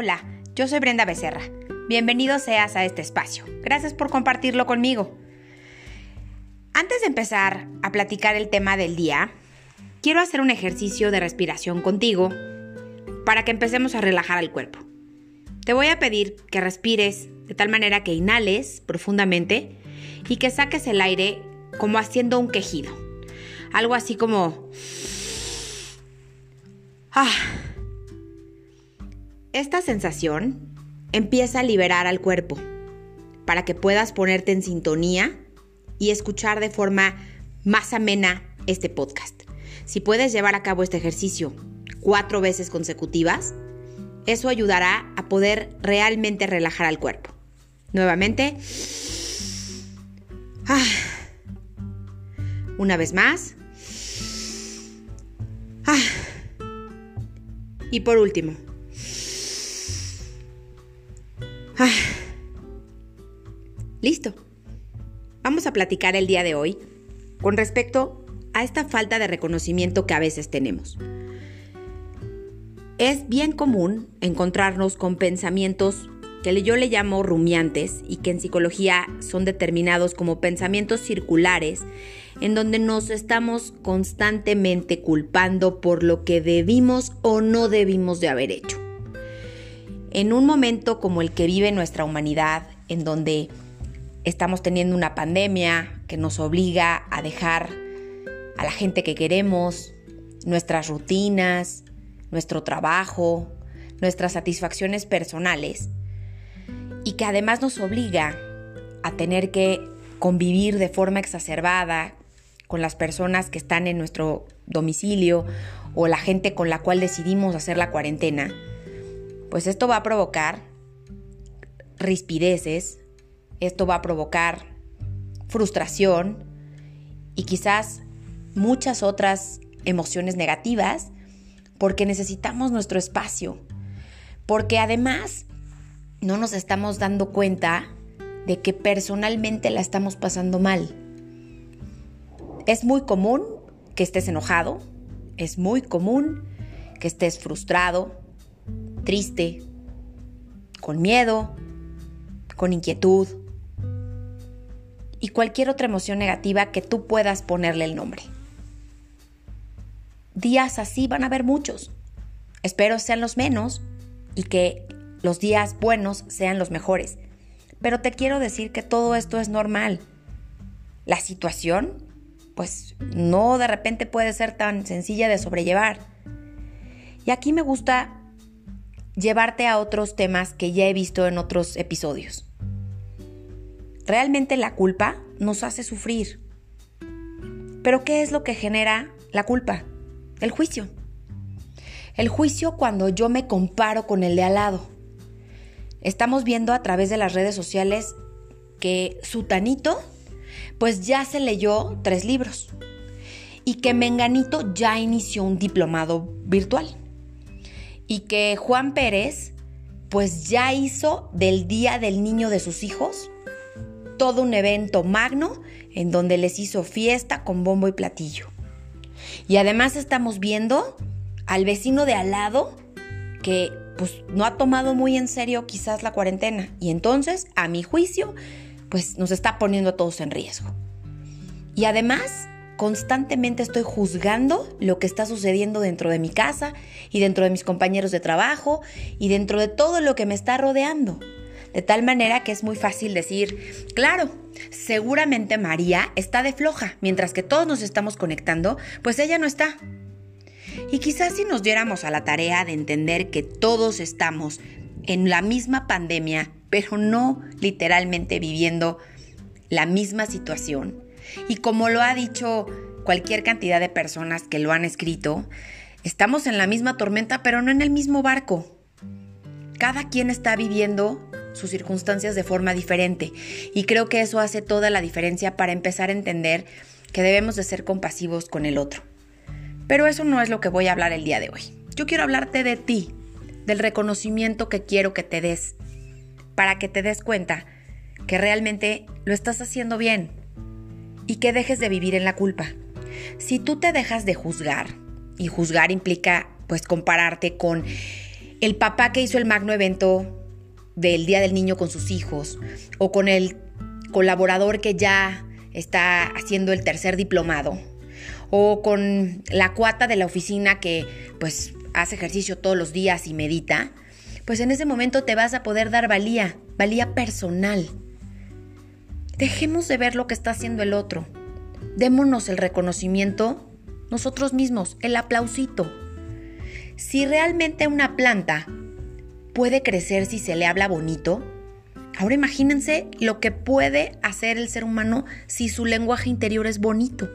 Hola, yo soy Brenda Becerra. Bienvenido seas a este espacio. Gracias por compartirlo conmigo. Antes de empezar a platicar el tema del día, quiero hacer un ejercicio de respiración contigo para que empecemos a relajar el cuerpo. Te voy a pedir que respires de tal manera que inhales profundamente y que saques el aire como haciendo un quejido. Algo así como... Ah. Esta sensación empieza a liberar al cuerpo para que puedas ponerte en sintonía y escuchar de forma más amena este podcast. Si puedes llevar a cabo este ejercicio cuatro veces consecutivas, eso ayudará a poder realmente relajar al cuerpo. Nuevamente. Ah. Una vez más. Ah. Y por último. Ah. Listo. Vamos a platicar el día de hoy con respecto a esta falta de reconocimiento que a veces tenemos. Es bien común encontrarnos con pensamientos que yo le llamo rumiantes y que en psicología son determinados como pensamientos circulares, en donde nos estamos constantemente culpando por lo que debimos o no debimos de haber hecho. En un momento como el que vive nuestra humanidad, en donde estamos teniendo una pandemia que nos obliga a dejar a la gente que queremos, nuestras rutinas, nuestro trabajo, nuestras satisfacciones personales, y que además nos obliga a tener que convivir de forma exacerbada con las personas que están en nuestro domicilio o la gente con la cual decidimos hacer la cuarentena, pues esto va a provocar rispideces, esto va a provocar frustración y quizás muchas otras emociones negativas porque necesitamos nuestro espacio, porque además no nos estamos dando cuenta de que personalmente la estamos pasando mal. Es muy común que estés enojado, es muy común que estés frustrado, triste, con miedo, con inquietud y cualquier otra emoción negativa que tú puedas ponerle el nombre. Días así van a haber muchos. Espero sean los menos y que los días buenos sean los mejores. Pero te quiero decir que todo esto es normal. La situación, pues no de repente puede ser tan sencilla de sobrellevar. Y aquí me gusta llevarte a otros temas que ya he visto en otros episodios. Realmente la culpa nos hace sufrir. Pero ¿qué es lo que genera la culpa? El juicio. El juicio cuando yo me comparo con el de al lado. Estamos viendo a través de las redes sociales que Sutanito pues ya se leyó tres libros y que Menganito ya inició un diplomado virtual y que Juan Pérez pues ya hizo del Día del Niño de sus hijos todo un evento magno en donde les hizo fiesta con bombo y platillo. Y además estamos viendo al vecino de al lado que pues no ha tomado muy en serio quizás la cuarentena y entonces, a mi juicio, pues nos está poniendo a todos en riesgo. Y además, constantemente estoy juzgando lo que está sucediendo dentro de mi casa y dentro de mis compañeros de trabajo y dentro de todo lo que me está rodeando. De tal manera que es muy fácil decir, claro, seguramente María está de floja, mientras que todos nos estamos conectando, pues ella no está. Y quizás si nos diéramos a la tarea de entender que todos estamos en la misma pandemia, pero no literalmente viviendo la misma situación, y como lo ha dicho cualquier cantidad de personas que lo han escrito, estamos en la misma tormenta, pero no en el mismo barco. Cada quien está viviendo sus circunstancias de forma diferente y creo que eso hace toda la diferencia para empezar a entender que debemos de ser compasivos con el otro. Pero eso no es lo que voy a hablar el día de hoy. Yo quiero hablarte de ti, del reconocimiento que quiero que te des, para que te des cuenta que realmente lo estás haciendo bien y que dejes de vivir en la culpa. Si tú te dejas de juzgar, y juzgar implica pues compararte con el papá que hizo el magno evento del Día del Niño con sus hijos, o con el colaborador que ya está haciendo el tercer diplomado, o con la cuata de la oficina que pues hace ejercicio todos los días y medita, pues en ese momento te vas a poder dar valía, valía personal. Dejemos de ver lo que está haciendo el otro. Démonos el reconocimiento nosotros mismos, el aplausito. Si realmente una planta puede crecer si se le habla bonito, ahora imagínense lo que puede hacer el ser humano si su lenguaje interior es bonito.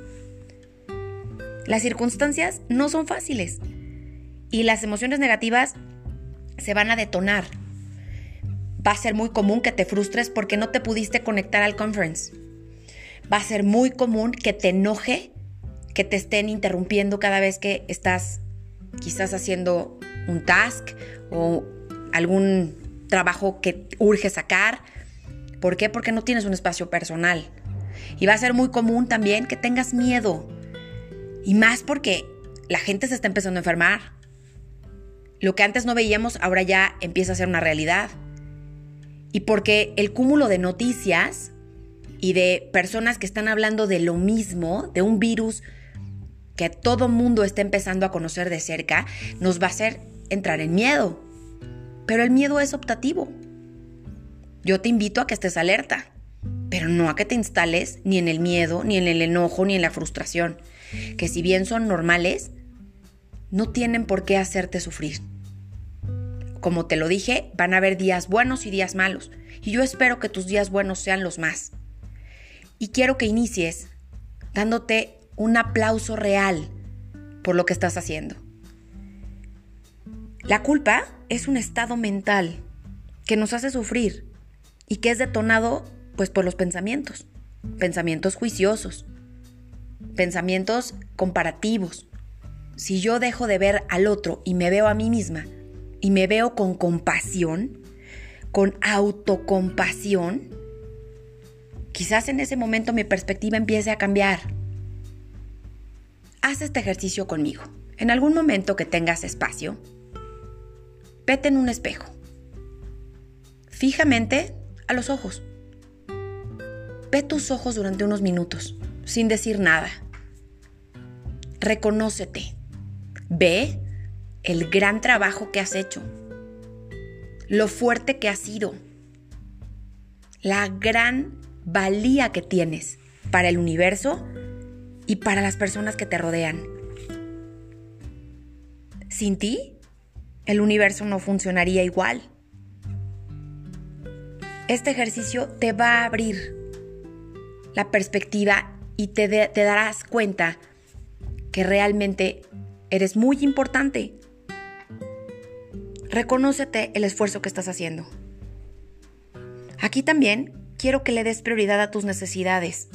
Las circunstancias no son fáciles y las emociones negativas se van a detonar. Va a ser muy común que te frustres porque no te pudiste conectar al conference. Va a ser muy común que te enoje que te estén interrumpiendo cada vez que estás quizás haciendo un task o algún trabajo que urge sacar. ¿Por qué? Porque no tienes un espacio personal. Y va a ser muy común también que tengas miedo y más porque la gente se está empezando a enfermar. Lo que antes no veíamos ahora ya empieza a ser una realidad. Y porque el cúmulo de noticias y de personas que están hablando de lo mismo, de un virus que todo mundo está empezando a conocer de cerca, nos va a hacer entrar en miedo. Pero el miedo es optativo. Yo te invito a que estés alerta, pero no a que te instales ni en el miedo, ni en el enojo, ni en la frustración que si bien son normales, no tienen por qué hacerte sufrir. Como te lo dije, van a haber días buenos y días malos, y yo espero que tus días buenos sean los más. Y quiero que inicies dándote un aplauso real por lo que estás haciendo. La culpa es un estado mental que nos hace sufrir y que es detonado pues por los pensamientos, pensamientos juiciosos, pensamientos comparativos. Si yo dejo de ver al otro y me veo a mí misma y me veo con compasión, con autocompasión, quizás en ese momento mi perspectiva empiece a cambiar. Haz este ejercicio conmigo. En algún momento que tengas espacio, vete en un espejo. Fijamente a los ojos. Ve tus ojos durante unos minutos, sin decir nada reconócete. Ve el gran trabajo que has hecho, lo fuerte que has sido, la gran valía que tienes para el universo y para las personas que te rodean. Sin ti, el universo no funcionaría igual. Este ejercicio te va a abrir la perspectiva y te, darás cuenta que realmente eres muy importante. Reconócete el esfuerzo que estás haciendo. Aquí también quiero que le des prioridad a tus necesidades.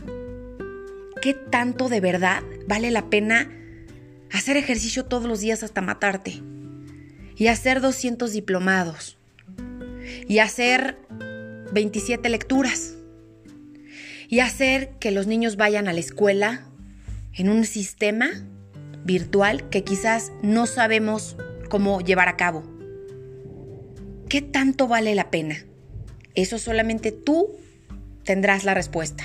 ¿Qué tanto de verdad vale la pena hacer ejercicio todos los días hasta matarte? Y hacer 200 diplomados. Y hacer 27 lecturas. Y hacer que los niños vayan a la escuela en un sistema virtual que quizás no sabemos cómo llevar a cabo. ¿Qué tanto vale la pena? Eso solamente tú tendrás la respuesta.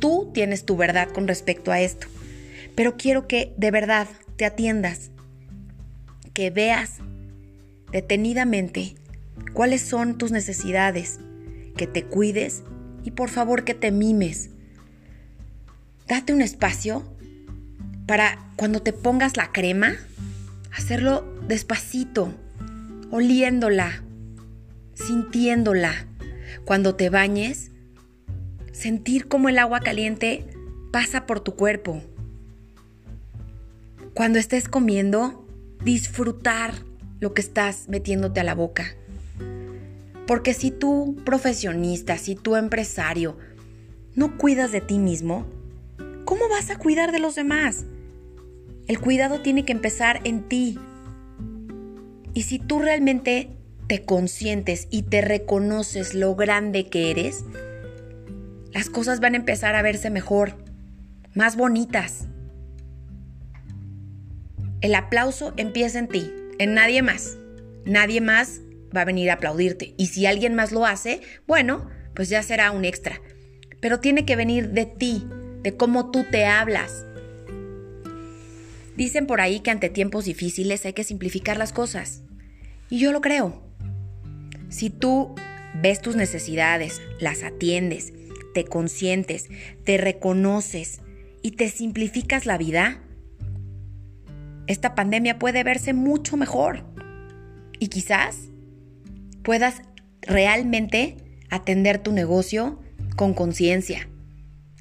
Tú tienes tu verdad con respecto a esto. Pero quiero que de verdad te atiendas, que veas detenidamente cuáles son tus necesidades, que te cuides y por favor que te mimes date un espacio para cuando te pongas la crema, hacerlo despacito, oliéndola, sintiéndola. Cuando te bañes, sentir cómo el agua caliente pasa por tu cuerpo. Cuando estés comiendo, disfrutar lo que estás metiéndote a la boca. Porque si tú profesionista, si tú empresario, no cuidas de ti mismo, ¿cómo vas a cuidar de los demás? El cuidado tiene que empezar en ti. Y si tú realmente te consientes y te reconoces lo grande que eres, las cosas van a empezar a verse mejor, más bonitas. El aplauso empieza en ti, en nadie más. nadie más va a venir a aplaudirte. Y si alguien más lo hace, bueno, pues ya será un extra. Pero tiene que venir de ti, de cómo tú te hablas. Dicen por ahí que ante tiempos difíciles hay que simplificar las cosas. Y yo lo creo. Si tú ves tus necesidades, las atiendes, te consientes, te reconoces y te simplificas la vida, esta pandemia puede verse mucho mejor. Y quizás puedas realmente atender tu negocio con conciencia,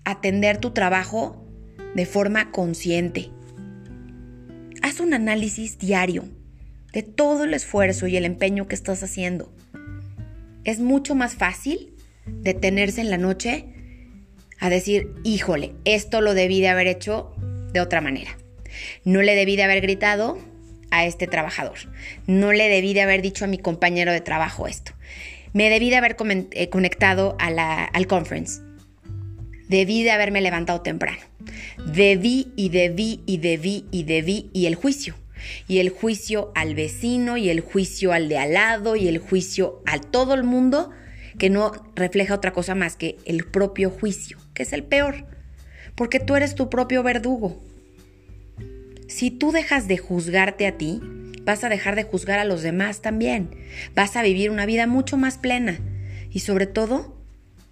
atender tu trabajo de forma consciente. Haz un análisis diario de todo el esfuerzo y el empeño que estás haciendo. Es mucho más fácil detenerse en la noche a decir, híjole, esto lo debí de haber hecho de otra manera. No le debí de haber gritado a este trabajador. No le debí de haber dicho a mi compañero de trabajo esto. Me debí de haber eh, conectado a la, al conference. Debí de haberme levantado temprano. Debí y debí y debí y debí y el juicio. Y el juicio al vecino y el juicio al de al lado y el juicio a todo el mundo que no refleja otra cosa más que el propio juicio, que es el peor. Porque tú eres tu propio verdugo. Si tú dejas de juzgarte a ti, vas a dejar de juzgar a los demás también. Vas a vivir una vida mucho más plena y sobre todo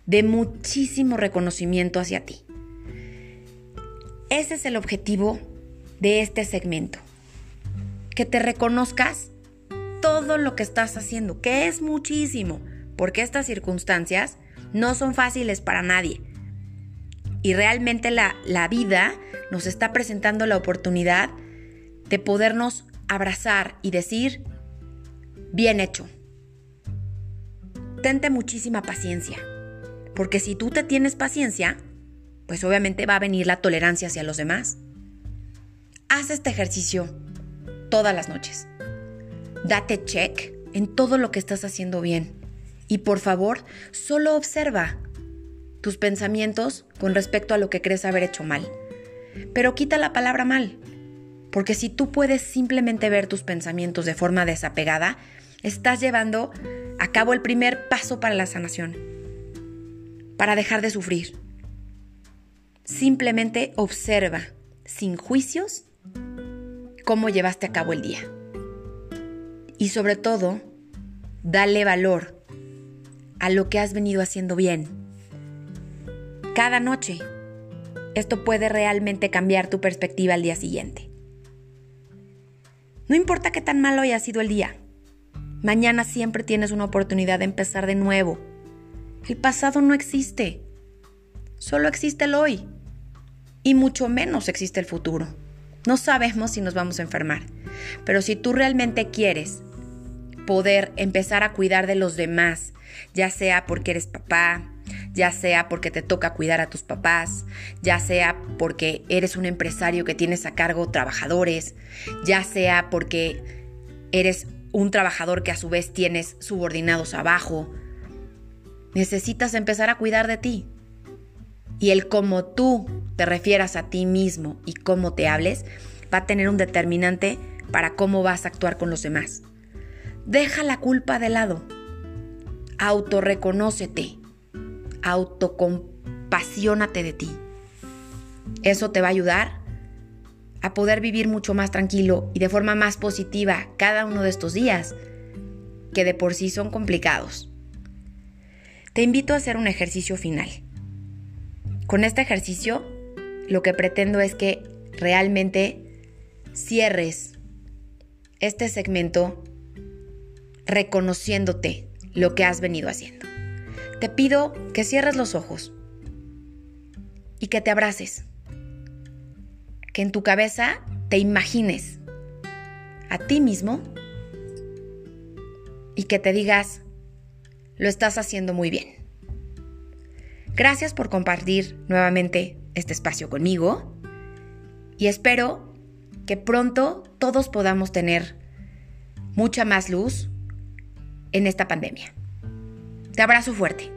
de muchísimo reconocimiento hacia ti. Ese es el objetivo de este segmento. Que te reconozcas todo lo que estás haciendo, que es muchísimo, porque estas circunstancias no son fáciles para nadie. Y realmente la, la vida nos está presentando la oportunidad de podernos abrazar y decir, bien hecho. Tente muchísima paciencia, porque si tú te tienes paciencia, pues obviamente va a venir la tolerancia hacia los demás. Haz este ejercicio todas las noches. Date check en todo lo que estás haciendo bien. Y por favor, solo observa tus pensamientos con respecto a lo que crees haber hecho mal. Pero quita la palabra mal, porque si tú puedes simplemente ver tus pensamientos de forma desapegada, estás llevando a cabo el primer paso para la sanación, para dejar de sufrir. Simplemente observa, sin juicios, cómo llevaste a cabo el día. Y sobre todo, dale valor a lo que has venido haciendo bien. Cada noche esto puede realmente cambiar tu perspectiva al día siguiente. No importa qué tan malo haya sido el día, mañana siempre tienes una oportunidad de empezar de nuevo. El pasado no existe, solo existe el hoy y mucho menos existe el futuro. No sabemos si nos vamos a enfermar, pero si tú realmente quieres poder empezar a cuidar de los demás, ya sea porque eres papá, ya sea porque te toca cuidar a tus papás, ya sea porque eres un empresario que tienes a cargo trabajadores, ya sea porque eres un trabajador que a su vez tienes subordinados abajo. Necesitas empezar a cuidar de ti. Y el cómo tú te refieras a ti mismo y cómo te hables va a tener un determinante para cómo vas a actuar con los demás. Deja la culpa de lado. Autorreconócete autocompasiónate de ti. Eso te va a ayudar a poder vivir mucho más tranquilo y de forma más positiva cada uno de estos días, que de por sí son complicados. Te invito a hacer un ejercicio final. Con este ejercicio, lo que pretendo es que realmente cierres este segmento reconociéndote lo que has venido haciendo te pido que cierres los ojos y que te abraces. Que en tu cabeza te imagines a ti mismo y que te digas, lo estás haciendo muy bien. Gracias por compartir nuevamente este espacio conmigo y espero que pronto todos podamos tener mucha más luz en esta pandemia. Te abrazo fuerte.